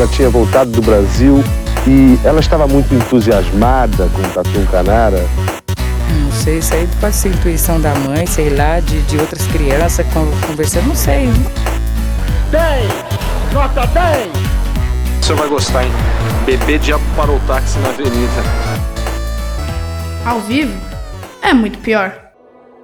ela tinha voltado do Brasil e ela estava muito entusiasmada com o Tatu Canara. Não sei, isso aí pode ser intuição da mãe, sei lá, de, de outras crianças conversando, não sei. 10! Nota 10! O senhor vai gostar, hein? Bebê diabo parou o táxi na avenida. Ao vivo? É muito pior.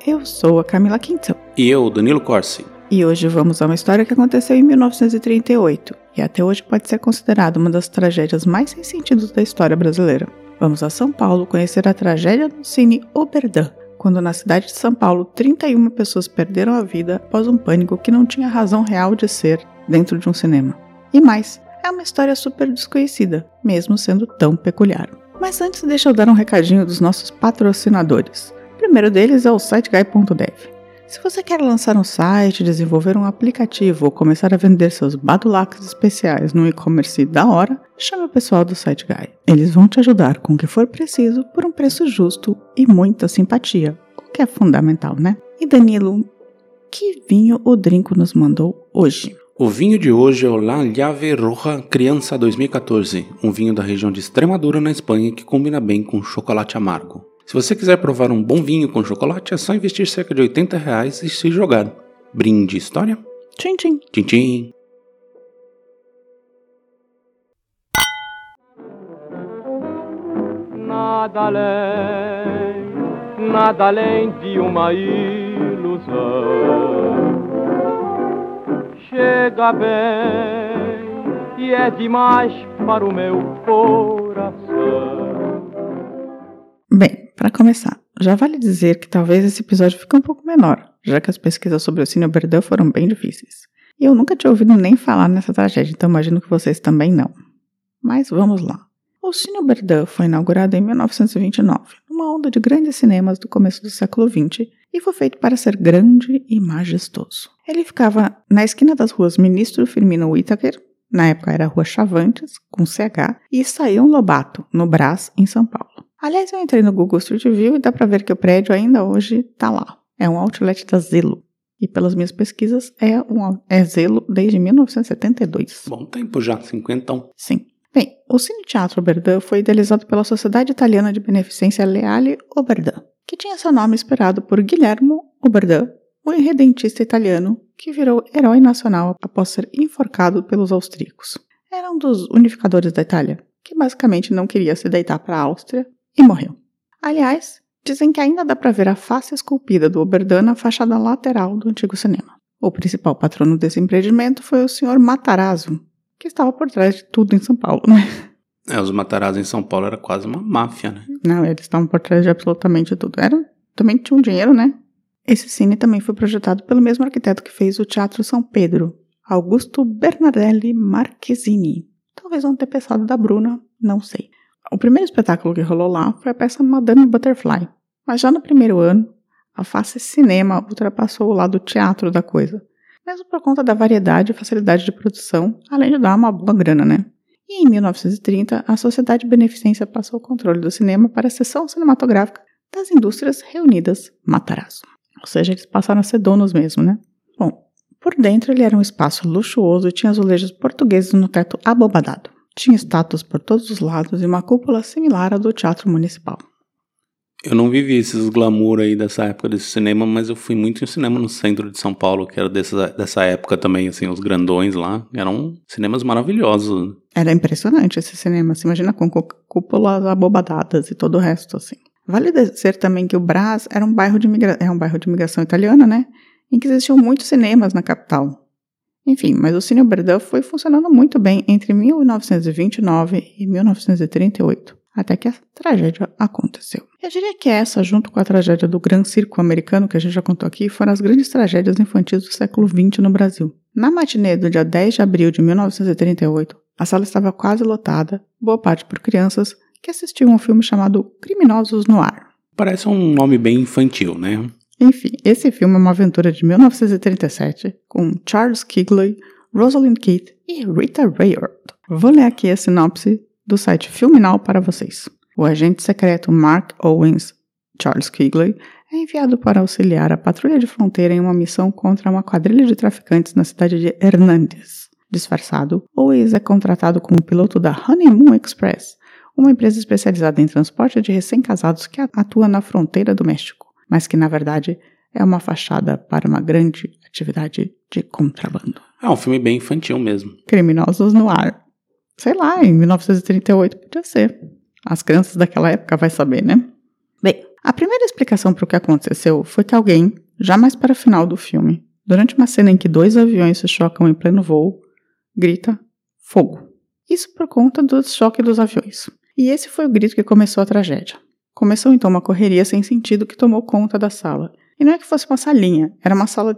Eu sou a Camila Quintão. E eu, Danilo Corsi. E hoje vamos a uma história que aconteceu em 1938 e até hoje pode ser considerada uma das tragédias mais sem sentido da história brasileira. Vamos a São Paulo conhecer a tragédia do Cine Oberdan, quando na cidade de São Paulo 31 pessoas perderam a vida após um pânico que não tinha razão real de ser dentro de um cinema. E mais, é uma história super desconhecida, mesmo sendo tão peculiar. Mas antes deixa eu dar um recadinho dos nossos patrocinadores. O primeiro deles é o siteguy.dev. Se você quer lançar um site, desenvolver um aplicativo ou começar a vender seus badulacs especiais no e-commerce da hora, chame o pessoal do SiteGuy. Eles vão te ajudar com o que for preciso por um preço justo e muita simpatia, o que é fundamental, né? E Danilo, que vinho o Drinco nos mandou hoje? O vinho de hoje é o La Llave Roja Criança 2014, um vinho da região de Extremadura, na Espanha, que combina bem com chocolate amargo. Se você quiser provar um bom vinho com chocolate, é só investir cerca de 80 reais e se jogar. Brinde história? Tchim, tchim. Tchim, tchim. Nada além, nada além de uma ilusão. Chega bem e é demais para o meu coração. Bem, para começar, já vale dizer que talvez esse episódio fique um pouco menor, já que as pesquisas sobre o Cine Verdun foram bem difíceis. E eu nunca tinha ouvido nem falar nessa tragédia, então imagino que vocês também não. Mas vamos lá. O Cine Verdun foi inaugurado em 1929, numa onda de grandes cinemas do começo do século XX, e foi feito para ser grande e majestoso. Ele ficava na esquina das ruas Ministro Firmino Whittaker, na época era a Rua Chavantes, com CH, e Saião Lobato, no Brás, em São Paulo. Aliás, eu entrei no Google Street View e dá para ver que o prédio ainda hoje está lá. É um outlet da Zelo. E pelas minhas pesquisas, é, um, é Zelo desde 1972. Bom tempo já, cinquentão. Sim. Bem, o Cine Teatro Oberdan foi idealizado pela Sociedade Italiana de Beneficência Leale Oberdan, que tinha seu nome inspirado por Guilhermo Oberdan, o irredentista italiano que virou herói nacional após ser enforcado pelos austríacos. Era um dos unificadores da Itália, que basicamente não queria se deitar para a Áustria e morreu. Aliás, dizem que ainda dá para ver a face esculpida do Oberdan na fachada lateral do antigo cinema. O principal patrono desse empreendimento foi o Sr. Matarazzo, que estava por trás de tudo em São Paulo, né? É, os Matarazzo em São Paulo era quase uma máfia, né? Não, eles estavam por trás de absolutamente tudo. Era, também tinham dinheiro, né? Esse cine também foi projetado pelo mesmo arquiteto que fez o Teatro São Pedro, Augusto Bernardelli Marchesini. Talvez um antepensado da Bruna, não sei. O primeiro espetáculo que rolou lá foi a peça Madame Butterfly, mas já no primeiro ano, a face cinema ultrapassou o lado teatro da coisa, mesmo por conta da variedade e facilidade de produção, além de dar uma boa grana, né? E em 1930, a Sociedade de Beneficência passou o controle do cinema para a seção cinematográfica das indústrias reunidas Matarazzo. Ou seja, eles passaram a ser donos mesmo, né? Bom, por dentro ele era um espaço luxuoso e tinha azulejos portugueses no teto abobadado. Tinha estátuas por todos os lados e uma cúpula similar à do Teatro Municipal. Eu não vivi esses glamour aí dessa época desse cinema, mas eu fui muito em cinema no centro de São Paulo, que era dessa, dessa época também, assim, os grandões lá. Eram cinemas maravilhosos. Era impressionante esse cinema, se imagina com cúpulas abobadadas e todo o resto, assim. Vale dizer também que o Brás era um bairro de migra... é um bairro de imigração italiana, né? Em que existiam muitos cinemas na capital. Enfim, mas o Cine Oberdan foi funcionando muito bem entre 1929 e 1938, até que a tragédia aconteceu. Eu diria que essa, junto com a tragédia do Gran Circo Americano, que a gente já contou aqui, foram as grandes tragédias infantis do século XX no Brasil. Na matinê do dia 10 de abril de 1938, a sala estava quase lotada, boa parte por crianças, que assistiam um filme chamado Criminosos no Ar. Parece um nome bem infantil, né? Enfim, esse filme é uma aventura de 1937 com Charles Kigley, Rosalind Keith e Rita Rayford. Vou ler aqui a sinopse do site Filminal para vocês. O agente secreto Mark Owens, Charles Kigley, é enviado para auxiliar a patrulha de fronteira em uma missão contra uma quadrilha de traficantes na cidade de Hernandes. disfarçado, ou é contratado como piloto da Honeymoon Express, uma empresa especializada em transporte de recém-casados que atua na fronteira do México, mas que na verdade é uma fachada para uma grande atividade de contrabando. É um filme bem infantil mesmo. Criminosos no ar. Sei lá, em 1938 podia ser. As crianças daquela época vai saber, né? Bem, a primeira explicação para o que aconteceu foi que alguém, já mais para o final do filme, durante uma cena em que dois aviões se chocam em pleno voo, grita fogo. Isso por conta do choque dos aviões. E esse foi o grito que começou a tragédia. Começou então uma correria sem sentido que tomou conta da sala. E não é que fosse uma salinha, era uma sala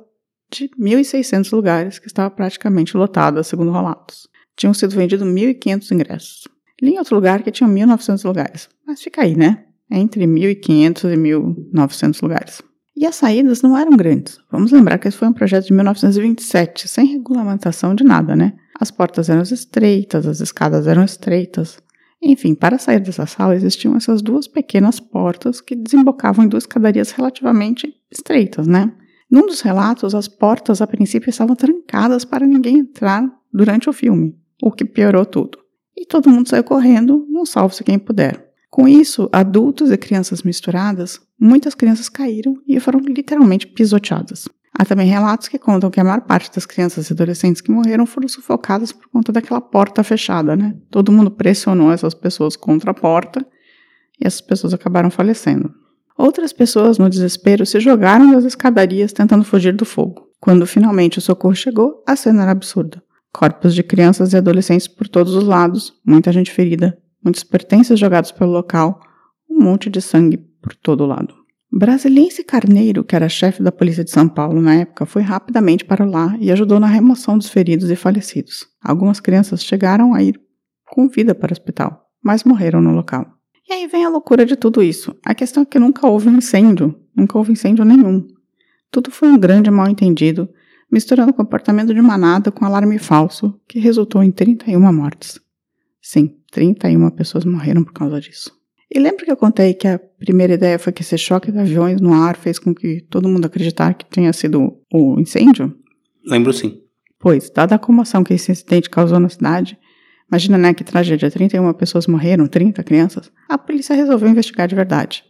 de 1.600 lugares que estava praticamente lotada, segundo relatos. Tinham sido vendidos 1.500 ingressos. Li em outro lugar que tinha 1.900 lugares, mas fica aí, né? Entre 1.500 e 1.900 lugares. E as saídas não eram grandes. Vamos lembrar que esse foi um projeto de 1927, sem regulamentação de nada, né? As portas eram estreitas, as escadas eram estreitas. Enfim, para sair dessa sala existiam essas duas pequenas portas que desembocavam em duas escadarias relativamente estreitas, né? Num dos relatos, as portas a princípio estavam trancadas para ninguém entrar durante o filme, o que piorou tudo. E todo mundo saiu correndo, não salve-se quem puder. Com isso, adultos e crianças misturadas, muitas crianças caíram e foram literalmente pisoteadas. Há também relatos que contam que a maior parte das crianças e adolescentes que morreram foram sufocadas por conta daquela porta fechada, né? Todo mundo pressionou essas pessoas contra a porta e essas pessoas acabaram falecendo. Outras pessoas, no desespero, se jogaram das escadarias tentando fugir do fogo. Quando finalmente o socorro chegou, a cena era absurda. Corpos de crianças e adolescentes por todos os lados, muita gente ferida, muitos pertences jogados pelo local, um monte de sangue por todo lado. Brasiliense Carneiro, que era chefe da polícia de São Paulo na época, foi rapidamente para lá e ajudou na remoção dos feridos e falecidos. Algumas crianças chegaram a ir com vida para o hospital, mas morreram no local. E aí vem a loucura de tudo isso. A questão é que nunca houve um incêndio, nunca houve incêndio nenhum. Tudo foi um grande mal-entendido, misturando o comportamento de manada com alarme falso, que resultou em 31 mortes. Sim, 31 pessoas morreram por causa disso. E lembra que eu contei que a primeira ideia foi que esse choque de aviões no ar fez com que todo mundo acreditasse que tinha sido o incêndio? Lembro sim. Pois, dada a comoção que esse incidente causou na cidade, imagina né, que tragédia, 31 pessoas morreram, 30 crianças, a polícia resolveu investigar de verdade.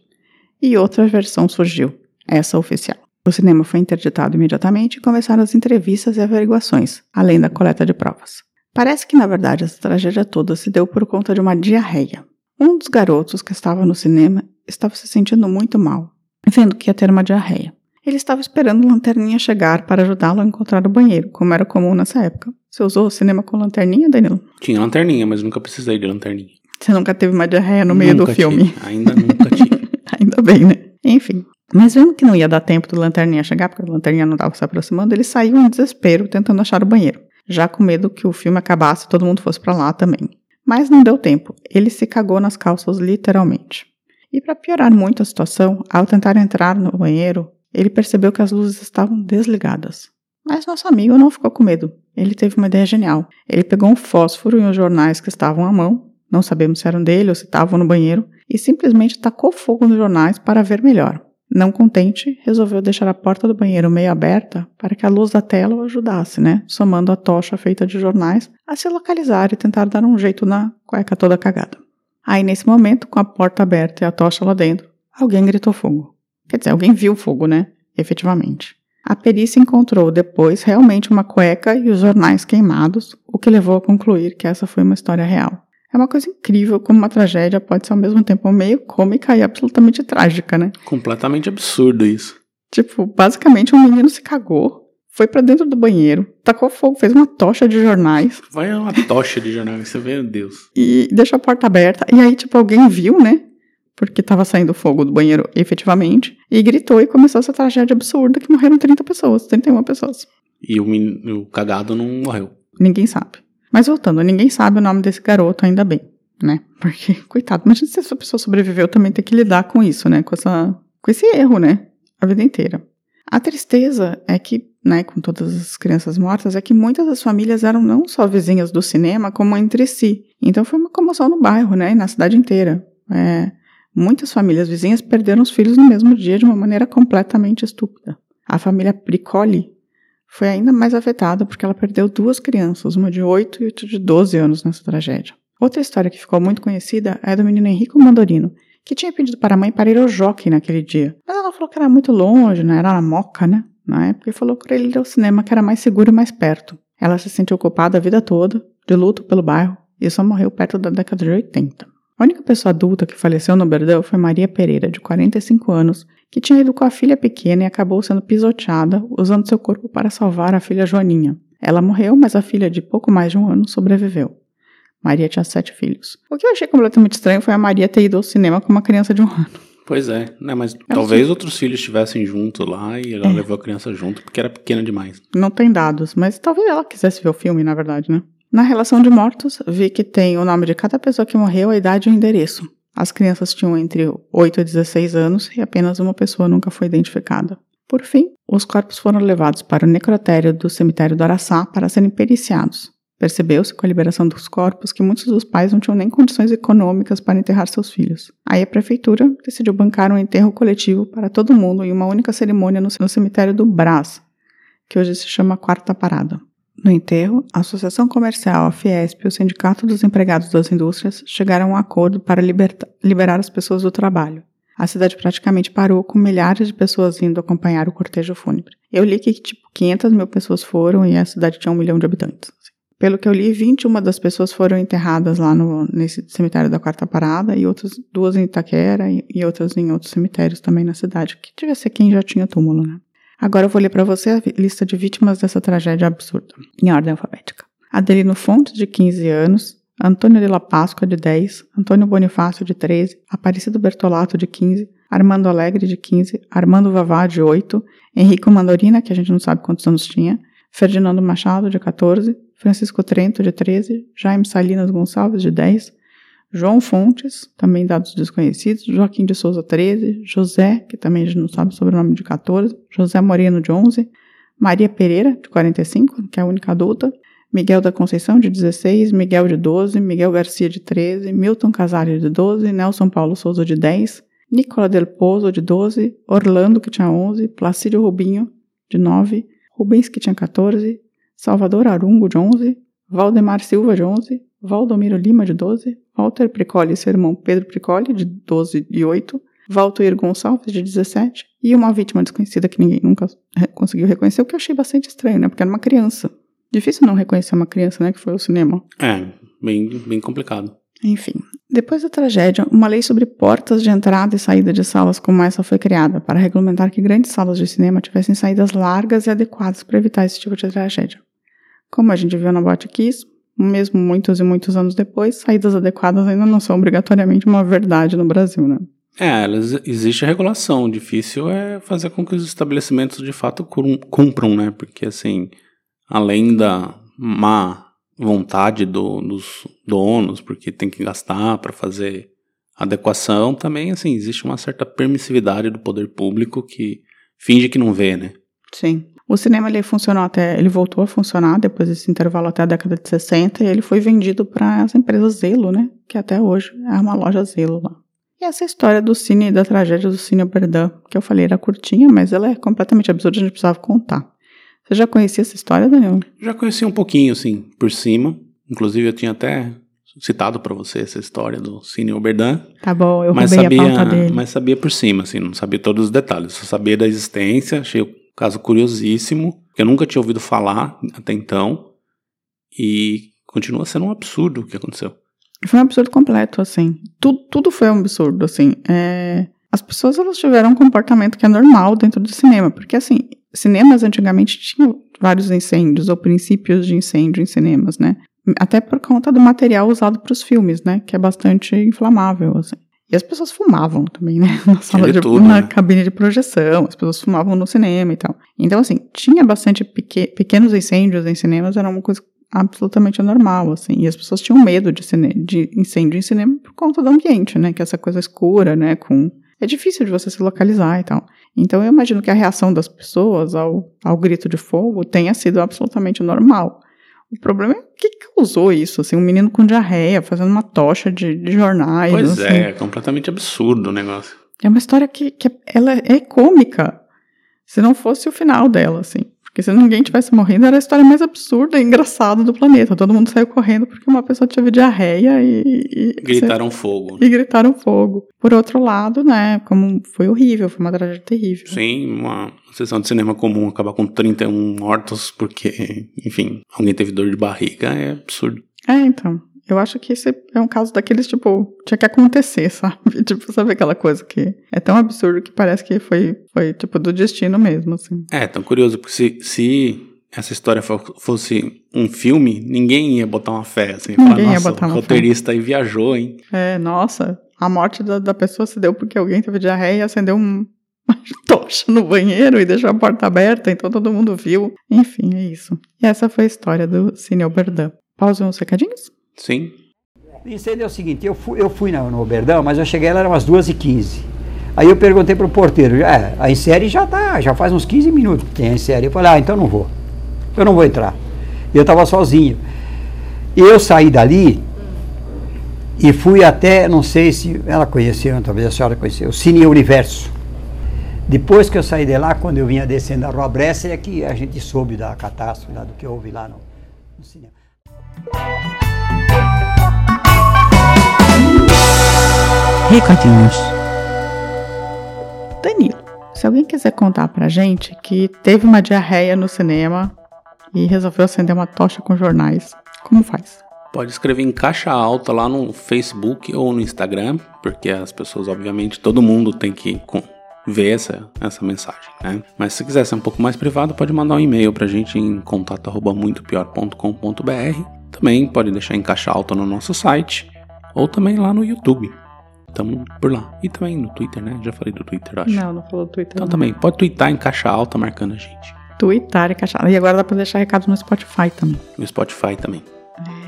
E outra versão surgiu, essa oficial. O cinema foi interditado imediatamente e começaram as entrevistas e averiguações, além da coleta de provas. Parece que, na verdade, essa tragédia toda se deu por conta de uma diarreia. Um dos garotos que estava no cinema estava se sentindo muito mal, vendo que ia ter uma diarreia. Ele estava esperando lanterninha chegar para ajudá-lo a encontrar o banheiro, como era comum nessa época. Você usou o cinema com lanterninha, Danilo? Tinha lanterninha, mas nunca precisei de lanterninha. Você nunca teve uma diarreia no meio nunca do filme? Tive. Ainda nunca tive. Ainda bem, né? Enfim. Mas vendo que não ia dar tempo do lanterninha chegar, porque a lanterninha não estava se aproximando, ele saiu em desespero tentando achar o banheiro, já com medo que o filme acabasse e todo mundo fosse para lá também. Mas não deu tempo, ele se cagou nas calças literalmente. E para piorar muito a situação, ao tentar entrar no banheiro, ele percebeu que as luzes estavam desligadas. Mas nosso amigo não ficou com medo. Ele teve uma ideia genial. Ele pegou um fósforo e os jornais que estavam à mão, não sabemos se eram dele ou se estavam no banheiro, e simplesmente tacou fogo nos jornais para ver melhor. Não contente, resolveu deixar a porta do banheiro meio aberta para que a luz da tela o ajudasse, né? Somando a tocha feita de jornais a se localizar e tentar dar um jeito na cueca toda cagada. Aí, nesse momento, com a porta aberta e a tocha lá dentro, alguém gritou fogo. Quer dizer, alguém viu fogo, né? Efetivamente. A perícia encontrou depois realmente uma cueca e os jornais queimados, o que levou a concluir que essa foi uma história real. É uma coisa incrível como uma tragédia pode ser ao mesmo tempo meio cômica e absolutamente trágica, né? Completamente absurdo isso. Tipo, basicamente um menino se cagou, foi para dentro do banheiro, tacou fogo, fez uma tocha de jornais. Vai uma tocha de jornais, você vê, Deus. E deixou a porta aberta. E aí, tipo, alguém viu, né? Porque tava saindo fogo do banheiro efetivamente. E gritou e começou essa tragédia absurda que morreram 30 pessoas, 31 pessoas. E o, menino, o cagado não morreu. Ninguém sabe. Mas voltando, ninguém sabe o nome desse garoto, ainda bem, né? Porque, coitado, imagina se essa pessoa sobreviveu também ter que lidar com isso, né? Com, essa, com esse erro, né? A vida inteira. A tristeza é que, né, com todas as crianças mortas, é que muitas das famílias eram não só vizinhas do cinema, como entre si. Então foi uma comoção no bairro, né? E na cidade inteira. É, muitas famílias vizinhas perderam os filhos no mesmo dia de uma maneira completamente estúpida. A família Pricoli foi ainda mais afetada porque ela perdeu duas crianças, uma de 8 e outra de 12 anos nessa tragédia. Outra história que ficou muito conhecida é do menino Henrico Mandorino, que tinha pedido para a mãe para ir ao jockey naquele dia. Mas ela falou que era muito longe, né? Era na Moca, né? Na época, e falou para ele ir ao cinema que era mais seguro e mais perto. Ela se sentiu culpada a vida toda, de luto pelo bairro, e só morreu perto da década de 80. A única pessoa adulta que faleceu no Berdão foi Maria Pereira, de 45 anos, que tinha ido com a filha pequena e acabou sendo pisoteada, usando seu corpo para salvar a filha Joaninha. Ela morreu, mas a filha de pouco mais de um ano sobreviveu. Maria tinha sete filhos. O que eu achei completamente estranho foi a Maria ter ido ao cinema com uma criança de um ano. Pois é, né? Mas talvez outros filhos estivessem junto lá e ela É. levou a criança junto porque era pequena demais. Não tem dados, mas talvez ela quisesse ver o filme, na verdade, né? Na relação de mortos, vi que tem o nome de cada pessoa que morreu, a idade e o endereço. As crianças tinham entre 8 e 16 anos e apenas uma pessoa nunca foi identificada. Por fim, os corpos foram levados para o necrotério do cemitério do Araçá para serem periciados. Percebeu-se com a liberação dos corpos que muitos dos pais não tinham nem condições econômicas para enterrar seus filhos. Aí a prefeitura decidiu bancar um enterro coletivo para todo mundo em uma única cerimônia no cemitério do Brás, que hoje se chama Quarta Parada. No enterro, a Associação Comercial, a Fiesp e o Sindicato dos Empregados das Indústrias chegaram a um acordo para liberar as pessoas do trabalho. A cidade praticamente parou com milhares de pessoas indo acompanhar o cortejo fúnebre. Eu li que, tipo, 500 mil pessoas foram e a cidade tinha um milhão de habitantes. Pelo que eu li, 21 das pessoas foram enterradas lá no, nesse cemitério da Quarta Parada e outras duas em Itaquera e, e outras em outros cemitérios também na cidade, que devia ser quem já tinha túmulo, né? Agora eu vou ler para você a lista de vítimas dessa tragédia absurda, em ordem alfabética. Adelino Fontes, de 15 anos, Antônio de la Páscoa, de 10, Antônio Bonifácio, de 13, Aparecido Bertolato, de 15, Armando Alegre, de 15, Armando Vavá, de 8, Henrico Mandorina, que a gente não sabe quantos anos tinha, Ferdinando Machado, de 14, Francisco Trento, de 13, Jaime Salinas Gonçalves, de 10, João Fontes, também dados desconhecidos, Joaquim de Souza, 13, José, que também a gente não sabe o sobrenome, de 14, José Moreno, de 11, Maria Pereira, de 45, que é a única adulta, Miguel da Conceição, de 16, Miguel de 12, Miguel Garcia, de 13, Milton Casares, de 12, Nelson Paulo Souza, de 10, Nicola Del Pozo, de 12, Orlando, que tinha 11, Placídio Rubinho, de 9, Rubens, que tinha 14, Salvador Arungo, de 11, Valdemar Silva, de 11, Valdomiro Lima, de 12, Walter Pricoli e seu irmão Pedro Pricoli, de 12 e 8, Valtoir Gonçalves, de 17, e uma vítima desconhecida que ninguém nunca re- conseguiu reconhecer, o que eu achei bastante estranho, né? Porque era uma criança. Difícil não reconhecer uma criança, né? Que foi ao cinema. É, bem, bem complicado. Enfim, depois da tragédia, uma lei sobre portas de entrada e saída de salas como essa foi criada para regulamentar que grandes salas de cinema tivessem saídas largas e adequadas para evitar esse tipo de tragédia. Como a gente viu na Boate Kiss, mesmo muitos e muitos anos depois, saídas adequadas ainda não são obrigatoriamente uma verdade no Brasil, né? É, existe a regulação. O difícil é fazer com que os estabelecimentos de fato cumpram, né? Porque, assim, além da má vontade do- dos donos, porque tem que gastar para fazer adequação, também, assim, existe uma certa permissividade do poder público que finge que não vê, né? Sim. O cinema ele funcionou até, ele voltou a funcionar depois desse intervalo até a década de 60 e ele foi vendido para as empresas Zelo, né? Que até hoje é uma loja Zelo lá. E essa história do cine, da tragédia do cine Oberdan, que eu falei era curtinha, mas ela é completamente absurda, a gente precisava contar. Você já conhecia essa história, Daniel? Já conheci um pouquinho, assim, por cima. Inclusive, eu tinha até citado para você essa história do Cine Oberdan. Tá bom, eu mas sabia, a pauta dele. mas sabia por cima, assim, não sabia todos os detalhes. Só sabia da existência, achei o caso curiosíssimo, que eu nunca tinha ouvido falar até então. E continua sendo um absurdo o que aconteceu. Foi um absurdo completo, assim. Tudo, tudo foi um absurdo, assim. É, As pessoas, elas tiveram um comportamento que é normal dentro do cinema. Porque, assim, cinemas antigamente tinham vários incêndios, ou princípios de incêndio em cinemas, né? Até por conta do material usado para os filmes, né? Que é bastante inflamável, assim. E as pessoas fumavam também, né? Na sala de tudo, na né? cabine de projeção, as pessoas fumavam no cinema e tal. Então, assim, tinha bastante peque- pequenos incêndios em cinemas, era uma coisa absolutamente normal, assim. E as pessoas tinham medo de, cine- de incêndio em cinema por conta do ambiente, né? Que é essa coisa escura, né? Com... É difícil de você se localizar e tal. Então, eu imagino que a reação das pessoas ao, ao grito de fogo tenha sido absolutamente normal. O problema é o que causou isso, assim, um menino com diarreia fazendo uma tocha de, de jornais. Pois assim. é, é completamente absurdo o negócio. É uma história que, que ela é cômica, se não fosse o final dela, assim. Porque se ninguém tivesse morrendo, era a história mais absurda e engraçada do planeta. Todo mundo saiu correndo porque uma pessoa teve diarreia e. e Gritaram fogo. E gritaram fogo. Por outro lado, né, como foi horrível, foi uma tragédia terrível. Sim, uma sessão de cinema comum acabar com 31 mortos porque, enfim, alguém teve dor de barriga é absurdo. É, então. Eu acho que esse é um caso daqueles, tipo, tinha que acontecer, sabe? Tipo, sabe aquela coisa que é tão absurdo que parece que foi, foi tipo, do destino mesmo, assim. É, tão curioso, porque se, se essa história fo- fosse um filme, ninguém ia botar uma fé, assim. Ninguém falar, ia botar o uma roteirista aí viajou, hein? É, nossa, a morte da, da pessoa se deu porque alguém teve diarreia e acendeu um, uma tocha no banheiro e deixou a porta aberta, então todo mundo viu. Enfim, é isso. E essa foi a história do Cine Oberdan. Pausa uns recadinhos? Sim. O incêndio é o seguinte, eu fui, eu fui no, Oberdão, mas eu cheguei lá, eram umas 2h15. Aí eu perguntei pro porteiro, é, a série já tá, já faz uns 15 minutos que tem a série. Eu falei, ah, então não vou. Eu não vou entrar. E eu tava sozinho. Eu saí dali e fui até, não sei se ela conheceu, talvez a senhora conheceu, o Cine Universo. Depois que eu saí de lá, quando eu vinha descendo a Rua Bressa, é que a gente soube da catástrofe, lá, do que houve lá no, no cinema. Recadinhos. Danilo, se alguém quiser contar pra gente que teve uma diarreia no cinema e resolveu acender uma tocha com jornais, como faz? Pode escrever em caixa alta lá no Facebook ou no Instagram, porque as pessoas, obviamente, todo mundo tem que ver essa, essa mensagem, né? Mas se quiser ser um pouco mais privado, pode mandar um e-mail pra gente em contato@muitopior.com.br. Também pode deixar em caixa alta no nosso site ou também lá no YouTube. Tamo por lá. E também no Twitter, né? Já falei do Twitter, acho. Não, não falou do Twitter. Então não. também, pode twittar em caixa alta marcando a gente. Tweetar e caixa. E agora dá pra deixar recado no Spotify também. No Spotify também.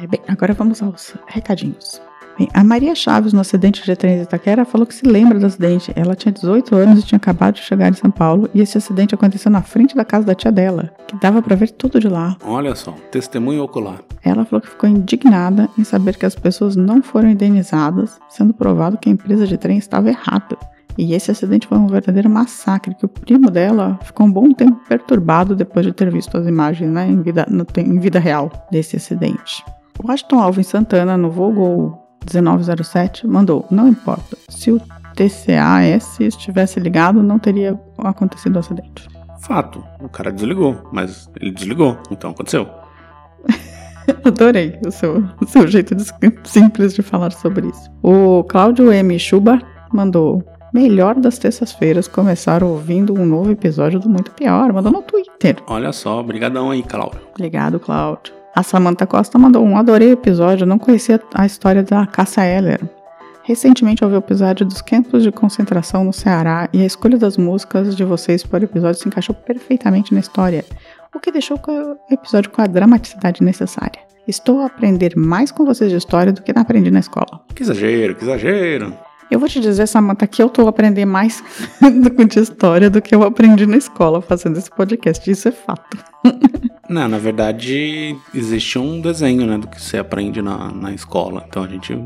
É, bem, agora vamos aos recadinhos. Bem, a Maria Chaves, no acidente de trem de Itaquera, falou que se lembra do acidente. Ela tinha 18 anos e tinha acabado de chegar em São Paulo, e esse acidente aconteceu na frente da casa da tia dela, que dava pra ver tudo de lá. Olha só, testemunho ocular. Ela falou que ficou indignada em saber que as pessoas não foram indenizadas, sendo provado que a empresa de trem estava errada. E esse acidente foi um verdadeiro massacre, que o primo dela ficou um bom tempo perturbado depois de ter visto as imagens né, em, vida, no em vida real desse acidente. O Washington Alvin Santana, no Vogol 1907, mandou: Não importa, se o TCAS estivesse ligado, não teria acontecido o acidente. Fato, o cara desligou, mas ele desligou, então aconteceu. Adorei o seu, o seu jeito de- simples de falar sobre isso. O Cláudio M. Chuba mandou. Melhor das terças-feiras começar ouvindo um novo episódio do Muito Pior. Mandou no Twitter. Olha só, brigadão aí, Cláudio. Obrigado, Cláudio. A Samantha Costa mandou um. Adorei o episódio. Não conhecia a história da Caça Heller. Recentemente ouvi o episódio dos campos de concentração no Ceará e a escolha das músicas de vocês para o episódio se encaixou perfeitamente na história, o que deixou o episódio com a dramaticidade necessária. Estou a aprender mais com vocês de história do que aprendi na escola. Que exagero, que exagero. Eu vou te dizer, Samantha, que eu tô aprendendo mais de história do que eu aprendi na escola fazendo esse podcast. Isso é fato. Não, na verdade, existe um desenho, né, do que você aprende na, na escola. Então a gente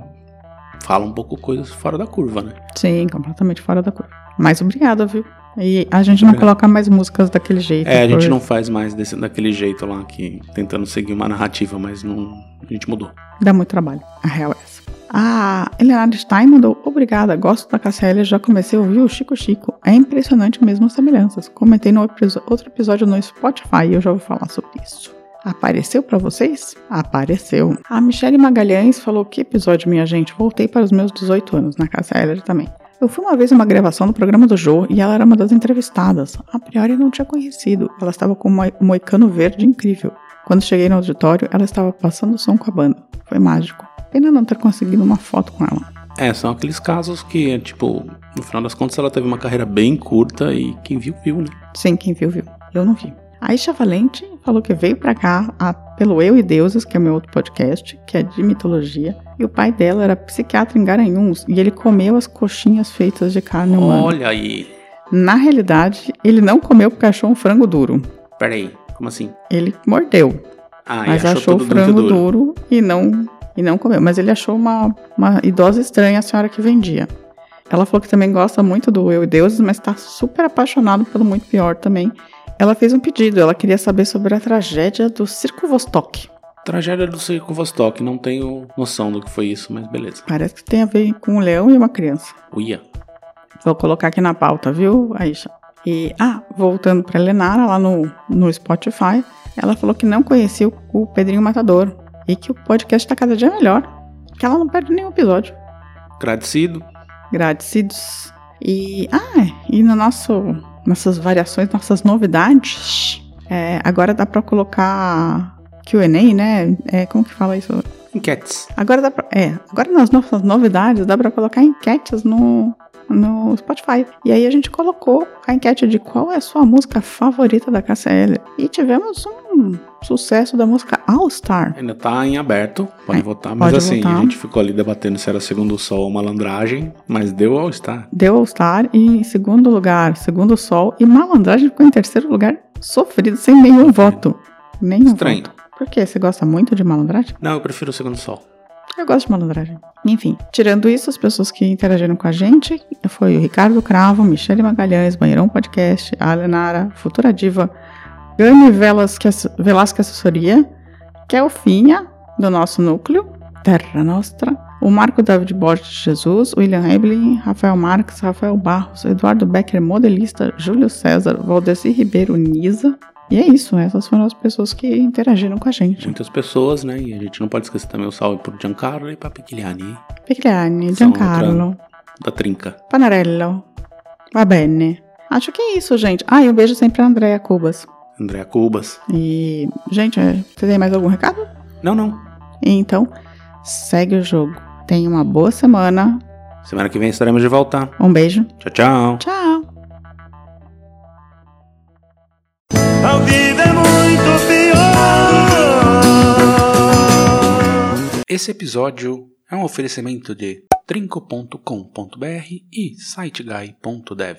fala um pouco coisas fora da curva, né? Sim, completamente fora da curva. Mas obrigada, viu? E a gente não coloca mais músicas daquele jeito. É, a gente por- não faz mais desse, daquele jeito lá, que tentando seguir uma narrativa, mas não, a gente mudou. Dá muito trabalho. A real é essa. A Helena Stein mandou, obrigada, gosto da KCL, já comecei a ouvir o Chico Chico. É impressionante mesmo as semelhanças. Comentei no outro episódio no Spotify e eu já vou falar sobre isso. Apareceu pra vocês? Apareceu. A Michelle Magalhães falou que episódio, minha gente. Voltei para os meus 18 anos na KCL também. Eu fui uma vez uma gravação do programa do Jô e ela era uma das entrevistadas. A priori não tinha conhecido. Ela estava com um moi- moicano verde incrível. Quando cheguei no auditório, ela estava passando som com a banda. Foi mágico. Pena não ter conseguido uma foto com ela. É, são aqueles casos que, tipo, no final das contas ela teve uma carreira bem curta e quem viu, viu, né? Sim, quem viu, viu. Eu não vi. A Isha Valente falou que veio pra cá a- pelo Eu e Deuses, que é o meu outro podcast, que é de mitologia. E o pai dela era psiquiatra em Garanhuns e ele comeu as coxinhas feitas de carne humana. Olha aí. Na realidade, ele não comeu porque achou um frango duro. Pera aí, como assim? Ele mordeu, Ah, mas achou, o tudo frango muito duro. e não e não comeu. Mas ele achou uma, uma idosa estranha, a senhora que vendia. Ela falou que também gosta muito do Eu e Deuses, mas tá super apaixonado pelo Muito Pior também. ela fez um pedido. Ela queria saber sobre a tragédia do Circo Vostok. Tragédia do Circo Vostok, não tenho noção do que foi isso, mas beleza. Parece que tem a ver com um leão e uma criança. Uia. Vou colocar aqui na pauta, viu, Aisha? E, ah, voltando pra Lenara, lá no, no Spotify, ela falou que não conhecia o, o Pedrinho Matador e que o podcast tá cada dia melhor. Que ela não perde nenhum episódio. Agradecido. Agradecidos. E, ah, e no nosso, nossas variações, nossas novidades, é, agora dá pra colocar Q&A, né? É, como que fala isso? Enquetes. Agora dá pra, é, agora nas nossas novidades dá pra colocar enquetes no, no Spotify. E aí a gente colocou a enquete de qual é a sua música favorita da KCL. E tivemos um sucesso da música All Star. Ainda tá em aberto, pode É, votar. Mas pode assim, votar. a gente ficou ali debatendo se era segundo sol ou malandragem, mas deu All Star. Deu All Star e em segundo lugar, segundo Sol. E Malandragem ficou em terceiro lugar, sofrido, sem nenhum voto. Nenhum Estranho. voto. Por quê? Você gosta muito de Malandragem? Não, eu prefiro o segundo sol. Eu gosto de malandragem. Enfim, tirando isso, as pessoas que interagiram com a gente foi o Ricardo Cravo, Michele Magalhães, Banheirão Podcast, a Lenara, Futura Diva, Gani Velasque, Assessoria, Kelfinha, do nosso núcleo, Terra Nostra, o Marco David Borges de Jesus, William Eblin, Rafael Marques, Rafael Barros, Eduardo Becker, modelista, Júlio César, Valdeci Ribeiro, Nisa. E é isso, essas foram as pessoas que interagiram com a gente. Muitas pessoas, né? E a gente não pode esquecer também o salve pro Giancarlo e pra Pigliani, Pigliani, Giancarlo. da Trinca. Panarello. Va bene. Acho que é isso, gente. Ah, e um beijo sempre a Andréia Cubas. Andréa Cubas. E, gente, é, você tem mais algum recado? Não, não. Então, segue o jogo. Tenha uma boa semana. Semana que vem estaremos de volta. Um beijo. Tchau, tchau. Tchau. A vida é muito pior. Esse episódio é um oferecimento de trinco.com.br e siteguy.dev.